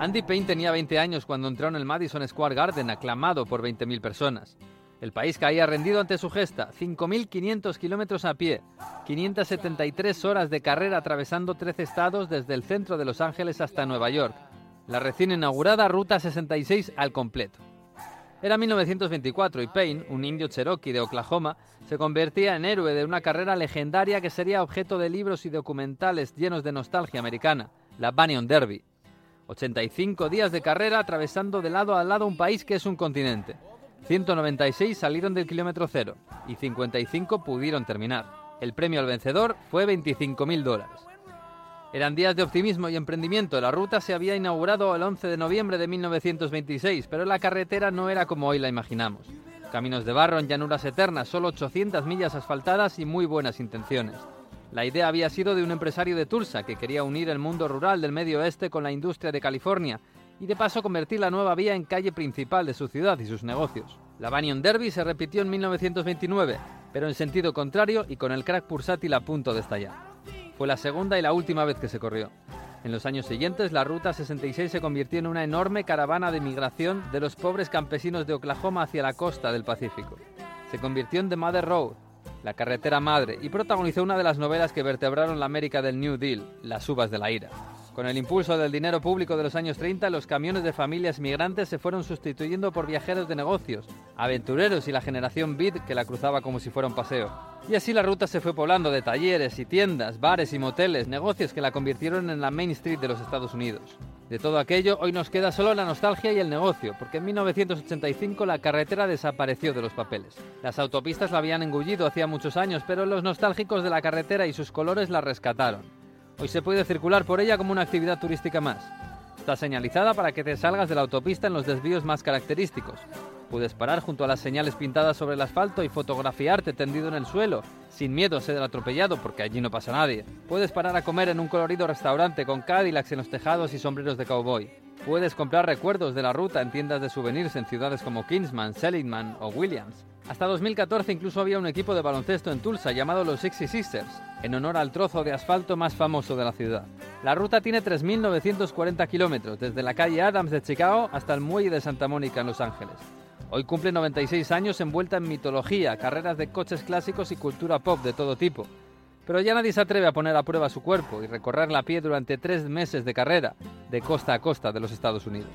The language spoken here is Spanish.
Andy Payne tenía 20 años cuando entró en el Madison Square Garden, aclamado por 20.000 personas. El país caía rendido ante su gesta, 5.500 kilómetros a pie, 573 horas de carrera atravesando 13 estados desde el centro de Los Ángeles hasta Nueva York, la recién inaugurada Ruta 66 al completo. Era 1924 y Payne, un indio cherokee de Oklahoma, se convertía en héroe de una carrera legendaria que sería objeto de libros y documentales llenos de nostalgia americana, la Banyan Derby. 85 días de carrera atravesando de lado a lado un país que es un continente. 196 salieron del kilómetro cero y 55 pudieron terminar. El premio al vencedor fue 25.000 dólares. Eran días de optimismo y emprendimiento. La ruta se había inaugurado el 11 de noviembre de 1926, pero la carretera no era como hoy la imaginamos. Caminos de barro en llanuras eternas, solo 800 millas asfaltadas y muy buenas intenciones. La idea había sido de un empresario de Tulsa que quería unir el mundo rural del medio oeste con la industria de California y de paso convertir la nueva vía en calle principal de su ciudad y sus negocios. La Banyan Derby se repitió en 1929, pero en sentido contrario y con el crack pulsátil a punto de estallar. Fue la segunda y la última vez que se corrió. En los años siguientes, la Ruta 66 se convirtió en una enorme caravana de migración de los pobres campesinos de Oklahoma hacia la costa del Pacífico. Se convirtió en The Mother Road, la carretera madre, y protagonizó una de las novelas que vertebraron la América del New Deal, Las uvas de la ira. Con el impulso del dinero público de los años 30, los camiones de familias migrantes se fueron sustituyendo por viajeros de negocios, aventureros y la generación Beat que la cruzaba como si fuera un paseo. Y así la ruta se fue poblando de talleres y tiendas, bares y moteles, negocios que la convirtieron en la Main Street de los Estados Unidos. De todo aquello, hoy nos queda solo la nostalgia y el negocio, porque en 1985 la carretera desapareció de los papeles. Las autopistas la habían engullido hacía muchos años, pero los nostálgicos de la carretera y sus colores la rescataron. Hoy se puede circular por ella como una actividad turística más. Está señalizada para que te salgas de la autopista en los desvíos más característicos. Puedes parar junto a las señales pintadas sobre el asfalto y fotografiarte tendido en el suelo, sin miedo a ser atropellado porque allí no pasa nadie. Puedes parar a comer en un colorido restaurante con Cadillacs en los tejados y sombreros de cowboy. Puedes comprar recuerdos de la ruta en tiendas de souvenirs en ciudades como Kingsman, Seligman o Williams. Hasta 2014 incluso había un equipo de baloncesto en Tulsa llamado los Sixty Sisters, en honor al trozo de asfalto más famoso de la ciudad. La ruta tiene 3.940 kilómetros, desde la calle Adams de Chicago hasta el muelle de Santa Mónica en Los Ángeles. Hoy cumple 96 años envuelta en mitología, carreras de coches clásicos y cultura pop de todo tipo. Pero ya nadie se atreve a poner a prueba su cuerpo y recorrerla a pie durante tres meses de carrera, de costa a costa de los Estados Unidos.